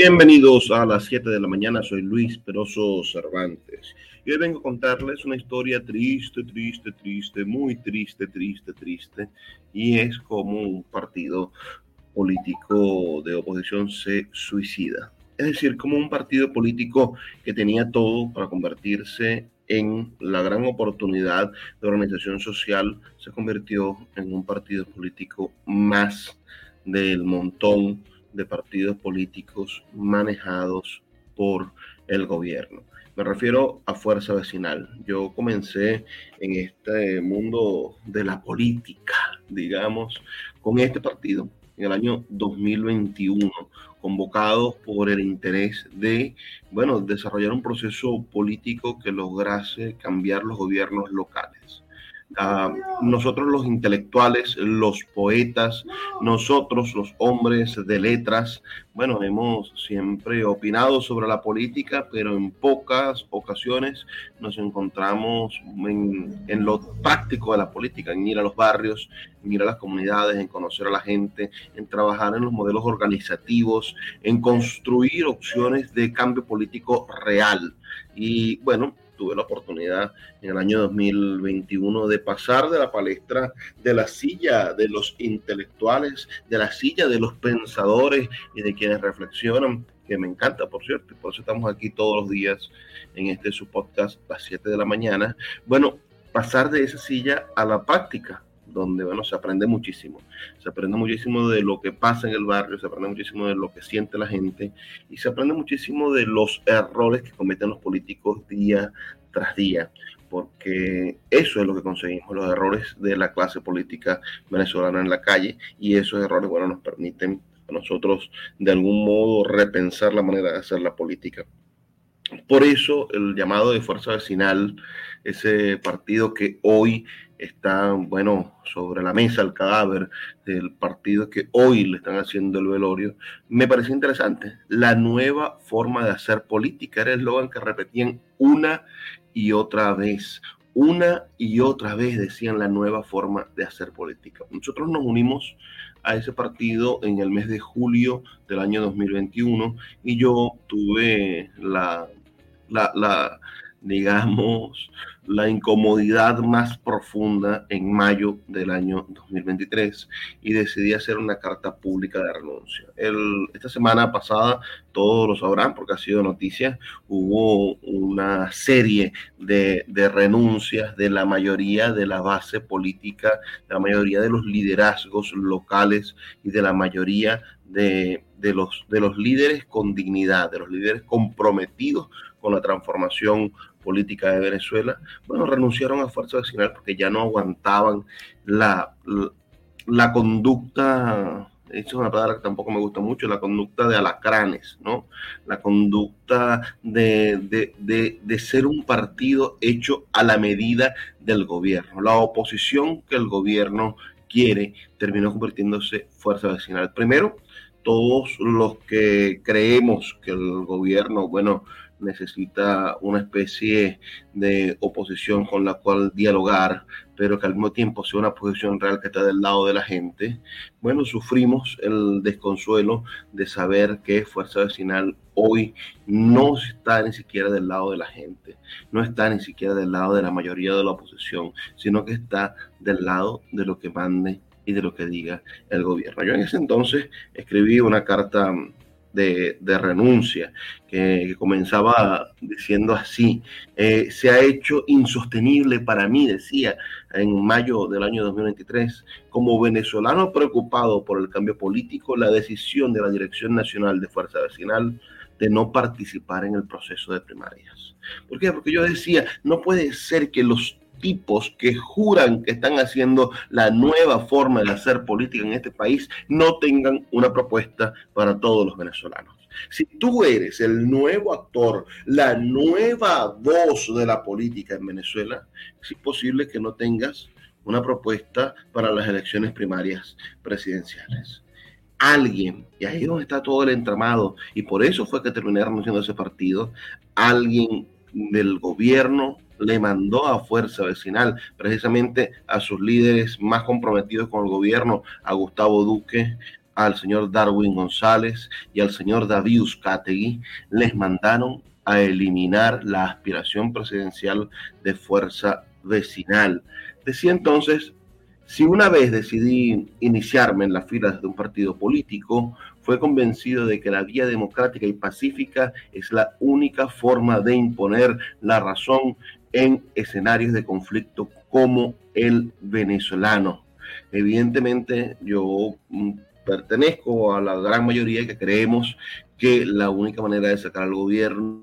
Bienvenidos a las 7 de la mañana, soy Luis Peroso Cervantes y hoy vengo a contarles una historia triste, triste, triste, muy triste, triste, triste y es como un partido político de oposición se suicida. Es decir, como un partido político que tenía todo para convertirse en la gran oportunidad de organización social, se convirtió en un partido político más del montón de partidos políticos manejados por el gobierno. Me refiero a Fuerza Vecinal. Yo comencé en este mundo de la política, digamos, con este partido en el año 2021, convocados por el interés de, bueno, desarrollar un proceso político que lograse cambiar los gobiernos locales nosotros los intelectuales, los poetas, nosotros los hombres de letras, bueno, hemos siempre opinado sobre la política, pero en pocas ocasiones nos encontramos en, en lo práctico de la política, en ir a los barrios, en ir a las comunidades, en conocer a la gente, en trabajar en los modelos organizativos, en construir opciones de cambio político real. Y bueno, tuve la oportunidad en el año 2021 de pasar de la palestra de la silla de los intelectuales, de la silla de los pensadores y de quienes reflexionan, que me encanta, por cierto, y por eso estamos aquí todos los días en este su podcast a las 7 de la mañana. Bueno, pasar de esa silla a la práctica, donde bueno, se aprende muchísimo. Se aprende muchísimo de lo que pasa en el barrio, se aprende muchísimo de lo que siente la gente y se aprende muchísimo de los errores que cometen los políticos día tras día, porque eso es lo que conseguimos, los errores de la clase política venezolana en la calle y esos errores, bueno, nos permiten a nosotros de algún modo repensar la manera de hacer la política. Por eso el llamado de Fuerza Vecinal, ese partido que hoy está, bueno, sobre la mesa el cadáver del partido que hoy le están haciendo el velorio, me pareció interesante. La nueva forma de hacer política era el eslogan que repetían una y otra vez. Una y otra vez decían la nueva forma de hacer política. Nosotros nos unimos a ese partido en el mes de julio del año 2021 y yo tuve la, la, la digamos, la incomodidad más profunda en mayo del año 2023 y decidí hacer una carta pública de renuncia. El, esta semana pasada, todos lo sabrán porque ha sido noticia, hubo una serie de, de renuncias de la mayoría de la base política, de la mayoría de los liderazgos locales y de la mayoría de, de, los, de los líderes con dignidad, de los líderes comprometidos con la transformación política de Venezuela, bueno, renunciaron a Fuerza Vecinal porque ya no aguantaban la, la, conducta, esa es una palabra que tampoco me gusta mucho, la conducta de alacranes, ¿no? La conducta de, de, de, de ser un partido hecho a la medida del gobierno. La oposición que el gobierno quiere terminó convirtiéndose fuerza vecinal. Primero, todos los que creemos que el gobierno, bueno, necesita una especie de oposición con la cual dialogar, pero que al mismo tiempo sea una posición real que está del lado de la gente, bueno, sufrimos el desconsuelo de saber que Fuerza Vecinal hoy no está ni siquiera del lado de la gente, no está ni siquiera del lado de la mayoría de la oposición, sino que está del lado de lo que mande y de lo que diga el gobierno. Yo en ese entonces escribí una carta de, renuncia, que, comenzaba diciendo así, eh, se ha hecho insostenible para mí, decía en mayo del año 2023, como venezolano preocupado por el cambio político, la decisión de la Dirección Nacional de Fuerza Vecinal de no participar en el proceso de primarias. ¿Por qué? Porque yo decía, no puede ser que los tipos que juran que están haciendo la nueva forma de hacer política en este país no tengan una propuesta para todos los venezolanos. Si tú eres el nuevo actor, la nueva voz de la política en Venezuela, es imposible que no tengas una propuesta para las elecciones primarias presidenciales. Alguien, y ahí es donde está todo el entramado, y por eso fue que terminé renunciando a ese partido, alguien del gobierno le mandó a Fuerza Vecinal, precisamente a sus líderes más comprometidos con el gobierno, a Gustavo Duque, al señor Darwin González y al señor David Uzcategui les mandaron a eliminar la aspiración presidencial de fuerza vecinal. Decía entonces, si una vez decidí iniciarme en las filas de un partido político, fue convencido de que la vía democrática y pacífica es la única forma de imponer la razón en escenarios de conflicto como el venezolano. Evidentemente yo mm, pertenezco a la gran mayoría que creemos que la única manera de sacar al gobierno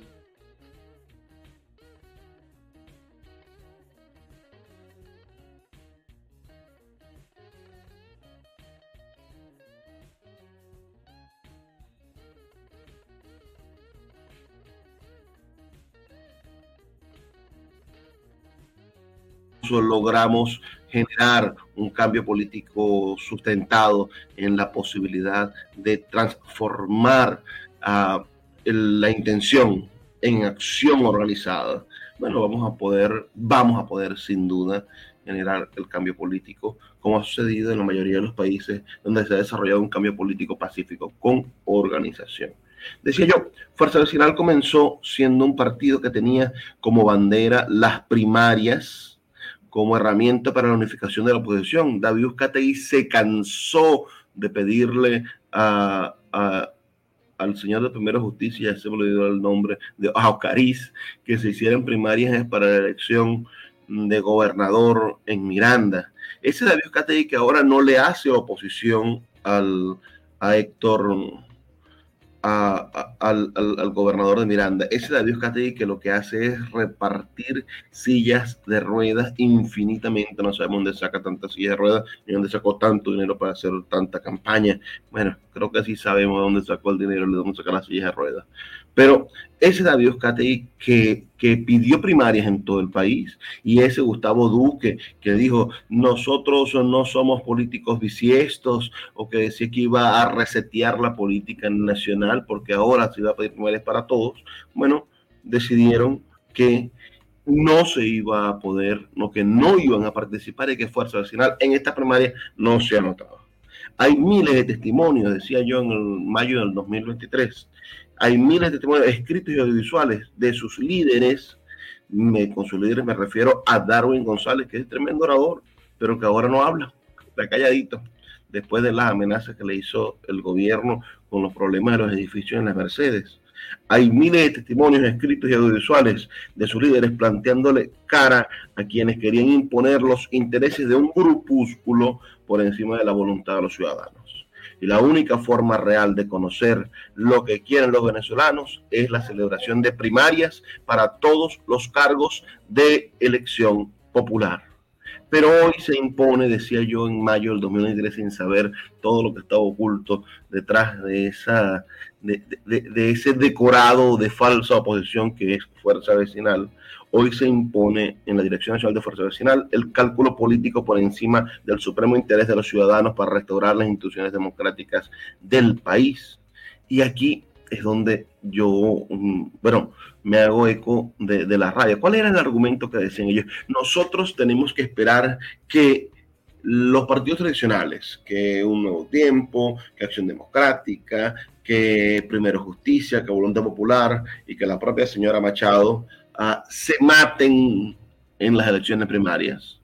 logramos generar un cambio político sustentado en la posibilidad de transformar uh, la intención en acción organizada, bueno, vamos a poder, vamos a poder sin duda generar el cambio político, como ha sucedido en la mayoría de los países donde se ha desarrollado un cambio político pacífico con organización. Decía yo, Fuerza Vecinal comenzó siendo un partido que tenía como bandera las primarias, como herramienta para la unificación de la oposición. David Uzcategui se cansó de pedirle al señor de Primera Justicia, se me olvidó el nombre, de Aucariz, que se hicieran primarias para la elección de gobernador en Miranda. Ese David Uzcategui que ahora no le hace oposición al, a Héctor al, gobernador de Miranda. Ese David Categui que lo que hace es repartir sillas de ruedas infinitamente. No sabemos dónde saca tantas sillas de ruedas ni dónde sacó tanto dinero para hacer tanta campaña. Bueno, creo que sí sabemos de dónde sacó el dinero de dónde saca las sillas de ruedas. Pero ese David Oscatey que, que pidió primarias en todo el país y ese Gustavo Duque que dijo nosotros no somos políticos bisiestos o que decía que iba a resetear la política nacional porque ahora se iba a pedir primarias para todos, bueno, decidieron que no se iba a poder, no que no iban a participar y que Fuerza Nacional en esta primaria no se anotaba. Hay miles de testimonios, decía yo en el mayo del 2023, hay miles de testimonios escritos y audiovisuales de sus líderes. Me, con sus líderes me refiero a Darwin González, que es tremendo orador, pero que ahora no habla, está calladito, después de las amenazas que le hizo el gobierno con los problemas de los edificios en las Mercedes. Hay miles de testimonios escritos y audiovisuales de sus líderes planteándole cara a quienes querían imponer los intereses de un grupúsculo por encima de la voluntad de los ciudadanos. Y la única forma real de conocer lo que quieren los venezolanos es la celebración de primarias para todos los cargos de elección popular. Pero hoy se impone, decía yo en mayo del 2023, sin saber todo lo que estaba oculto detrás de, esa, de, de ese decorado de falsa oposición que es Fuerza Vecinal, hoy se impone en la Dirección Nacional de Fuerza Vecinal el cálculo político por encima del supremo interés de los ciudadanos para restaurar las instituciones democráticas del país. Y aquí es donde yo, mm, bueno, me hago eco de, la radio. ¿Cuál era el argumento que decían ellos? Nosotros tenemos que esperar que los partidos tradicionales, que Un Nuevo Tiempo, que Acción Democrática, que Primero Justicia, que Voluntad Popular y que la propia señora Machado se maten en las elecciones primarias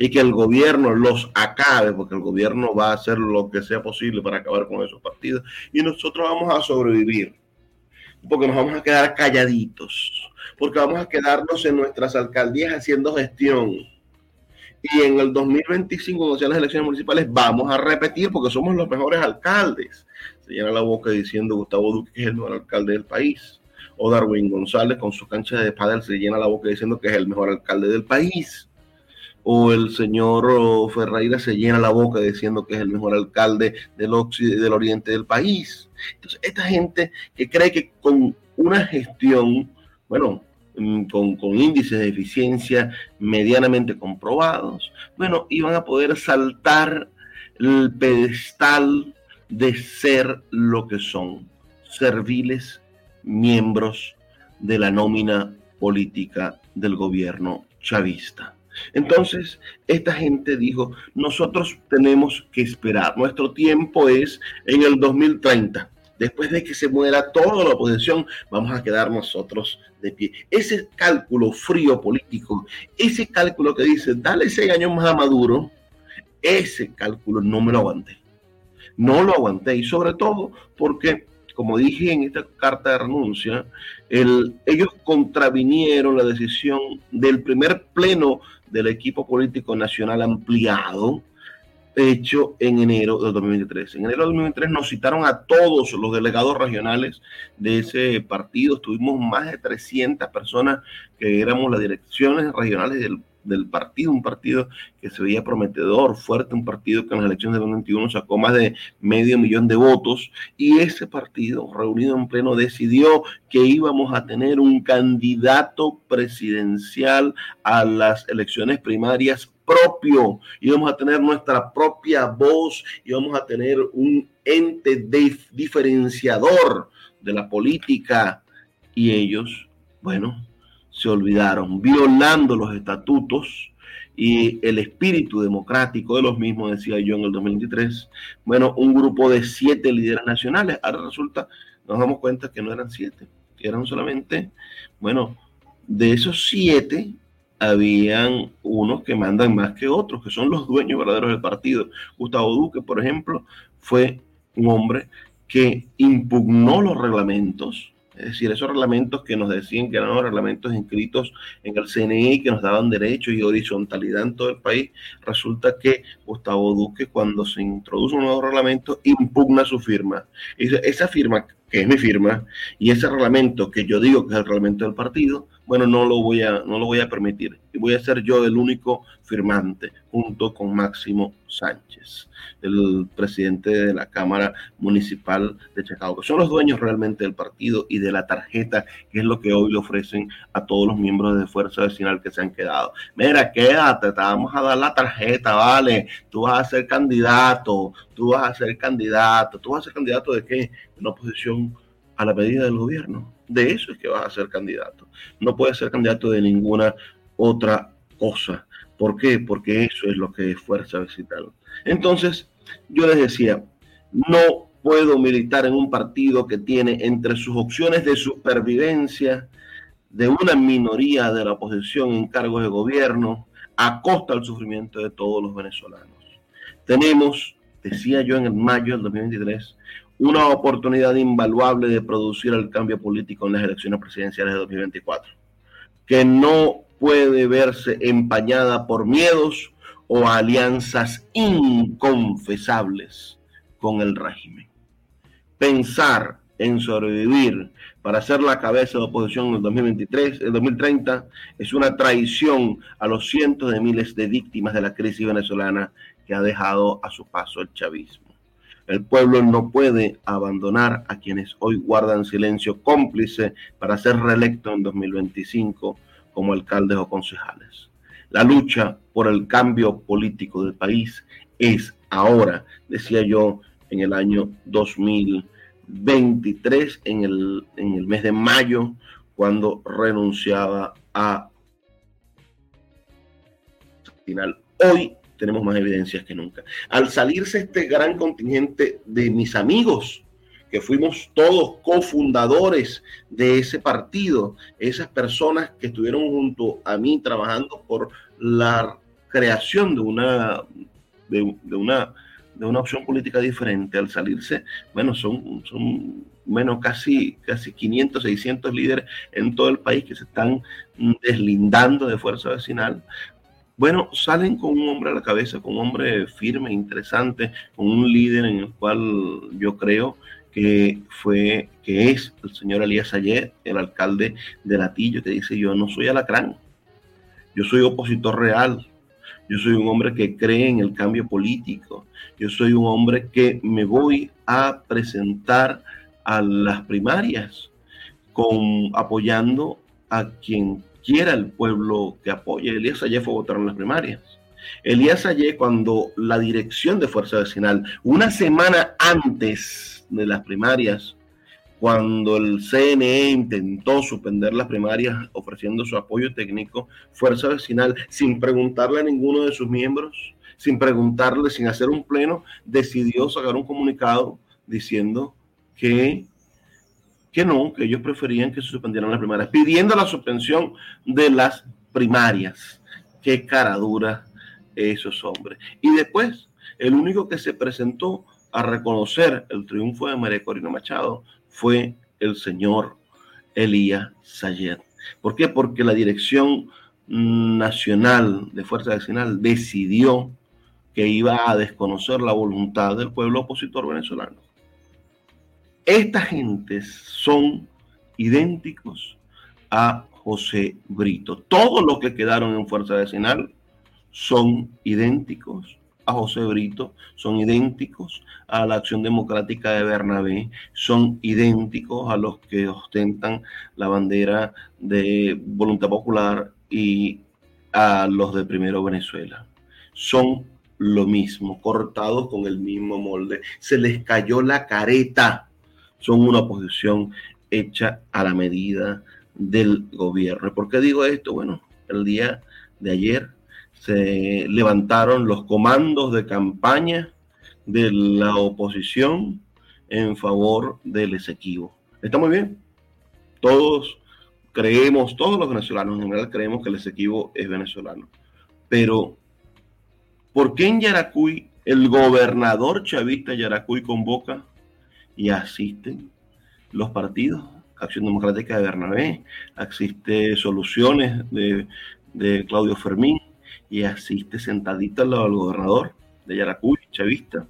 y que el gobierno los acabe, porque el gobierno va a hacer lo que sea posible para acabar con esos partidos y nosotros vamos a sobrevivir, porque nos vamos a quedar calladitos, porque vamos a quedarnos en nuestras alcaldías haciendo gestión. Y en el 2025, cuando sean las elecciones municipales, vamos a repetir porque somos los mejores alcaldes. Se llena la boca diciendo Gustavo Duque que es el mejor alcalde del país o Darwin González con su cancha de pádel se llena la boca diciendo que es el mejor alcalde del país. O el señor Ferreira se llena la boca diciendo que es el mejor alcalde del, del oriente del país. Entonces, esta gente que cree que con una gestión, bueno, mm, con, con, índices de eficiencia medianamente comprobados, bueno, iban a poder saltar el pedestal de ser lo que son, serviles miembros de la nómina política del gobierno chavista. Entonces, esta gente dijo, nosotros tenemos que esperar, nuestro tiempo es en el 2030. Después de que se muera toda la oposición, vamos a quedar nosotros de pie. Ese cálculo frío político, ese cálculo que dice, dale seis años más a Maduro, ese cálculo no me lo aguanté. No lo aguanté y sobre todo porque, como dije en esta carta de renuncia, ellos contravinieron la decisión del primer pleno del equipo político nacional ampliado hecho en enero de 2023. En enero de 2023 nos citaron a todos los delegados regionales de ese partido. Tuvimos más de 300 personas que éramos las direcciones regionales del del partido, un partido que se veía prometedor, fuerte, un partido que en las elecciones de 2021 sacó más de medio millón de votos y ese partido reunido en pleno decidió que íbamos a tener un candidato presidencial a las elecciones primarias propio, íbamos a tener nuestra propia voz, íbamos a tener un ente diferenciador de la política y ellos, bueno, se olvidaron, violando los estatutos y el espíritu democrático de los mismos, decía yo en el 2023. Bueno, un grupo de siete líderes nacionales. Ahora resulta, nos damos cuenta que no eran siete, que eran solamente, bueno, de esos siete, habían unos que mandan más que otros, que son los dueños verdaderos del partido. Gustavo Duque, por ejemplo, fue un hombre que impugnó los reglamentos, es decir, esos reglamentos que nos decían que eran los reglamentos inscritos en el CNI, que nos daban derechos y horizontalidad en todo el país, resulta que Gustavo Duque, cuando se introduce un nuevo reglamento, impugna su firma. Esa firma, que es mi firma, y ese reglamento que yo digo que es el reglamento del partido, bueno, no lo voy a, no lo voy a permitir. Y voy a ser yo el único firmante, junto con Máximo Sánchez, el presidente de la Cámara Municipal de Chacao, que son los dueños realmente del partido y de la tarjeta, que es lo que hoy le ofrecen a todos los miembros de Fuerza Vecinal que se han quedado. Mira, quédate, te vamos a dar la tarjeta, vale, tú vas a ser candidato, tú vas a ser candidato, tú vas a ser candidato de qué? Una oposición a la medida del gobierno. De eso es que vas a ser candidato. No puedes ser candidato de ninguna otra cosa. ¿Por qué? Porque eso es lo que es fuerza vegetal. Entonces, yo les decía, no puedo militar en un partido que tiene entre sus opciones de supervivencia de una minoría de la oposición en cargos de gobierno a costa del sufrimiento de todos los venezolanos. Tenemos, decía yo en el mayo del 2023, una oportunidad invaluable de producir el cambio político en las elecciones presidenciales de 2024, que no puede verse empañada por miedos o alianzas inconfesables con el régimen. Pensar en sobrevivir para ser la cabeza de oposición en el 2023, el 2030, es una traición a los cientos de miles de víctimas de la crisis venezolana que ha dejado a su paso el chavismo. El pueblo no puede abandonar a quienes hoy guardan silencio cómplice para ser reelecto en 2025 como alcaldes o concejales. La lucha por el cambio político del país es ahora, decía yo, en el año 2023, en el, en el mes de mayo, cuando renunciaba a final. Hoy tenemos más evidencias que nunca. Al salirse este gran contingente de mis amigos, que fuimos todos cofundadores de ese partido, esas personas que estuvieron junto a mí trabajando por la creación de una, de, una, de una opción política diferente, al salirse, bueno, son, son menos casi, casi 500, 600 líderes en todo el país que se están deslindando de fuerza vecinal bueno, salen con un hombre a la cabeza, con un hombre firme, interesante, con un líder en el cual yo creo que fue, que es el señor Elías Ayer, el alcalde de Latillo, que dice, yo no soy alacrán, yo soy opositor real, yo soy un hombre que cree en el cambio político, yo soy un hombre que me voy a presentar a las primarias con apoyando a quien quiera el pueblo que apoye. Elías Ayé fue en las primarias. Elías Ayé, cuando la dirección de Fuerza Vecinal, una semana antes de las primarias, cuando el CNE intentó suspender las primarias ofreciendo su apoyo técnico, Fuerza Vecinal, sin preguntarle a ninguno de sus miembros, sin preguntarle, sin hacer un pleno, decidió sacar un comunicado diciendo que, que no, que ellos preferían que se suspendieran las primarias, pidiendo la suspensión de las primarias. Qué cara dura esos hombres. Y después, el único que se presentó a reconocer el triunfo de María Corina Machado fue el señor Elías Sayed. ¿Por qué? Porque la Dirección Nacional de Fuerza Vecinal decidió que iba a desconocer la voluntad del pueblo opositor venezolano. Estas gentes son idénticos a José Brito. Todos los que quedaron en Fuerza Vecinal son idénticos a José Brito, son idénticos a la acción democrática de Bernabé, son idénticos a los que ostentan la bandera de voluntad popular y a los de Primero Venezuela. Son lo mismo, cortados con el mismo molde. Se les cayó la careta. Son una oposición hecha a la medida del gobierno. por qué digo esto? Bueno, el día de ayer se levantaron los comandos de campaña de la oposición en favor del Esequibo. Está muy bien. Todos creemos, todos los venezolanos en general creemos que el Esequibo es venezolano. Pero, ¿por qué en Yaracuy el gobernador chavista Yaracuy convoca y asisten los partidos? Acción Democrática de Bernabé, asiste Soluciones de, de Claudio Fermín, y asiste sentadito al lado del gobernador de Yaracuy, chavista,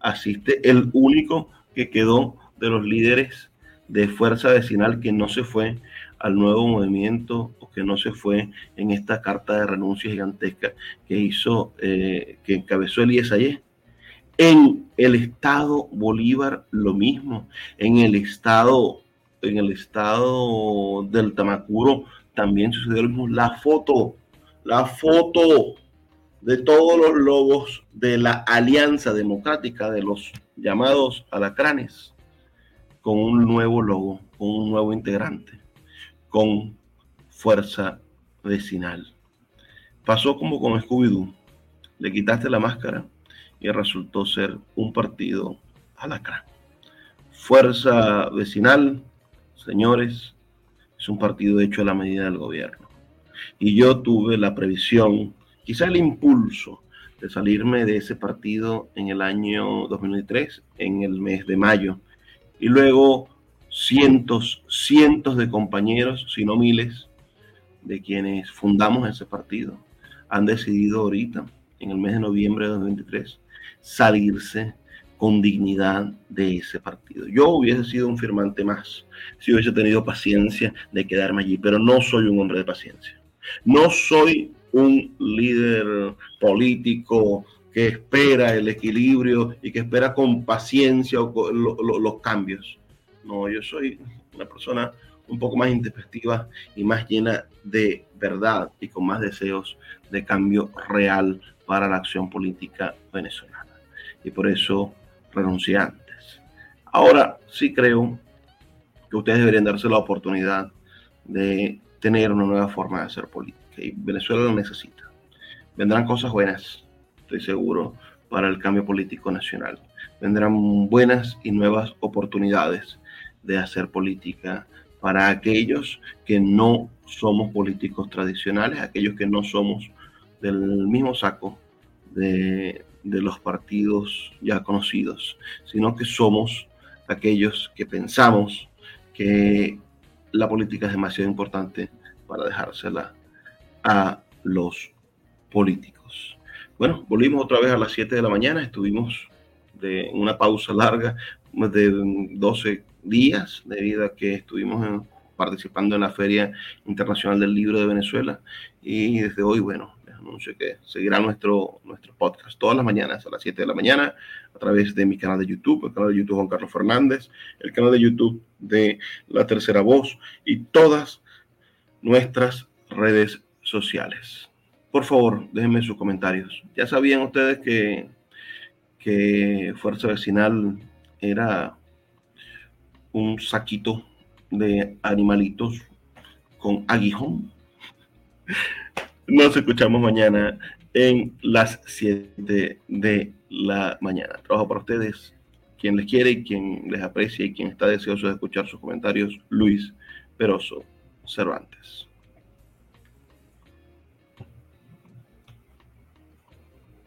asiste el único que quedó de los líderes de fuerza vecinal que no se fue al nuevo movimiento o que no se fue en esta carta de renuncia gigantesca que hizo, eh, que encabezó Elías ayer. En el estado Bolívar lo mismo, en el estado, en el estado del Tamacuro también sucedió lo mismo. La foto la foto de todos los logos de la Alianza Democrática de los llamados alacranes con un nuevo logo, con un nuevo integrante, con fuerza vecinal. Pasó como con Scooby-Doo. Le quitaste la máscara y resultó ser un partido alacrán. Fuerza vecinal, señores, es un partido hecho a la medida del gobierno y yo tuve la previsión, quizá el impulso de salirme de ese partido en el año 2003, en el mes de mayo. Y luego cientos, cientos de compañeros, si no miles, de quienes fundamos ese partido, han decidido ahorita, en el mes de noviembre de 2023, salirse con dignidad de ese partido. Yo hubiese sido un firmante más si hubiese tenido paciencia de quedarme allí, pero no soy un hombre de paciencia. No soy un líder político que espera el equilibrio y que espera con paciencia los cambios. No, yo soy una persona un poco más introspectiva y más llena de verdad y con más deseos de cambio real para la acción política venezolana. Y por eso renuncié antes. Ahora sí creo que ustedes deberían darse la oportunidad de tener una nueva forma de hacer política. Y Venezuela lo necesita. Vendrán cosas buenas, estoy seguro, para el cambio político nacional. Vendrán buenas y nuevas oportunidades de hacer política para aquellos que no somos políticos tradicionales, aquellos que no somos del mismo saco de, de los partidos ya conocidos, sino que somos aquellos que pensamos que la política es demasiado importante para dejársela a los políticos. Bueno, volvimos otra vez a las 7 de la mañana, estuvimos de una pausa larga de 12 días debido a que estuvimos participando en la Feria Internacional del Libro de Venezuela y desde hoy, bueno, les anuncio que seguirá nuestro, nuestro podcast todas las mañanas a las 7 de la mañana a través de mi canal de YouTube, el canal de YouTube Juan Carlos Fernández, el canal de YouTube de La Tercera Voz y todas nuestras redes sociales. Por favor, déjenme sus comentarios. Ya sabían ustedes que, que Fuerza Vecinal era un saquito de animalitos con aguijón. Nos escuchamos mañana en las 7 de la mañana. Trabajo para ustedes, quien les quiere, quien les aprecia y quien está deseoso de escuchar sus comentarios, Luis Peroso Cervantes.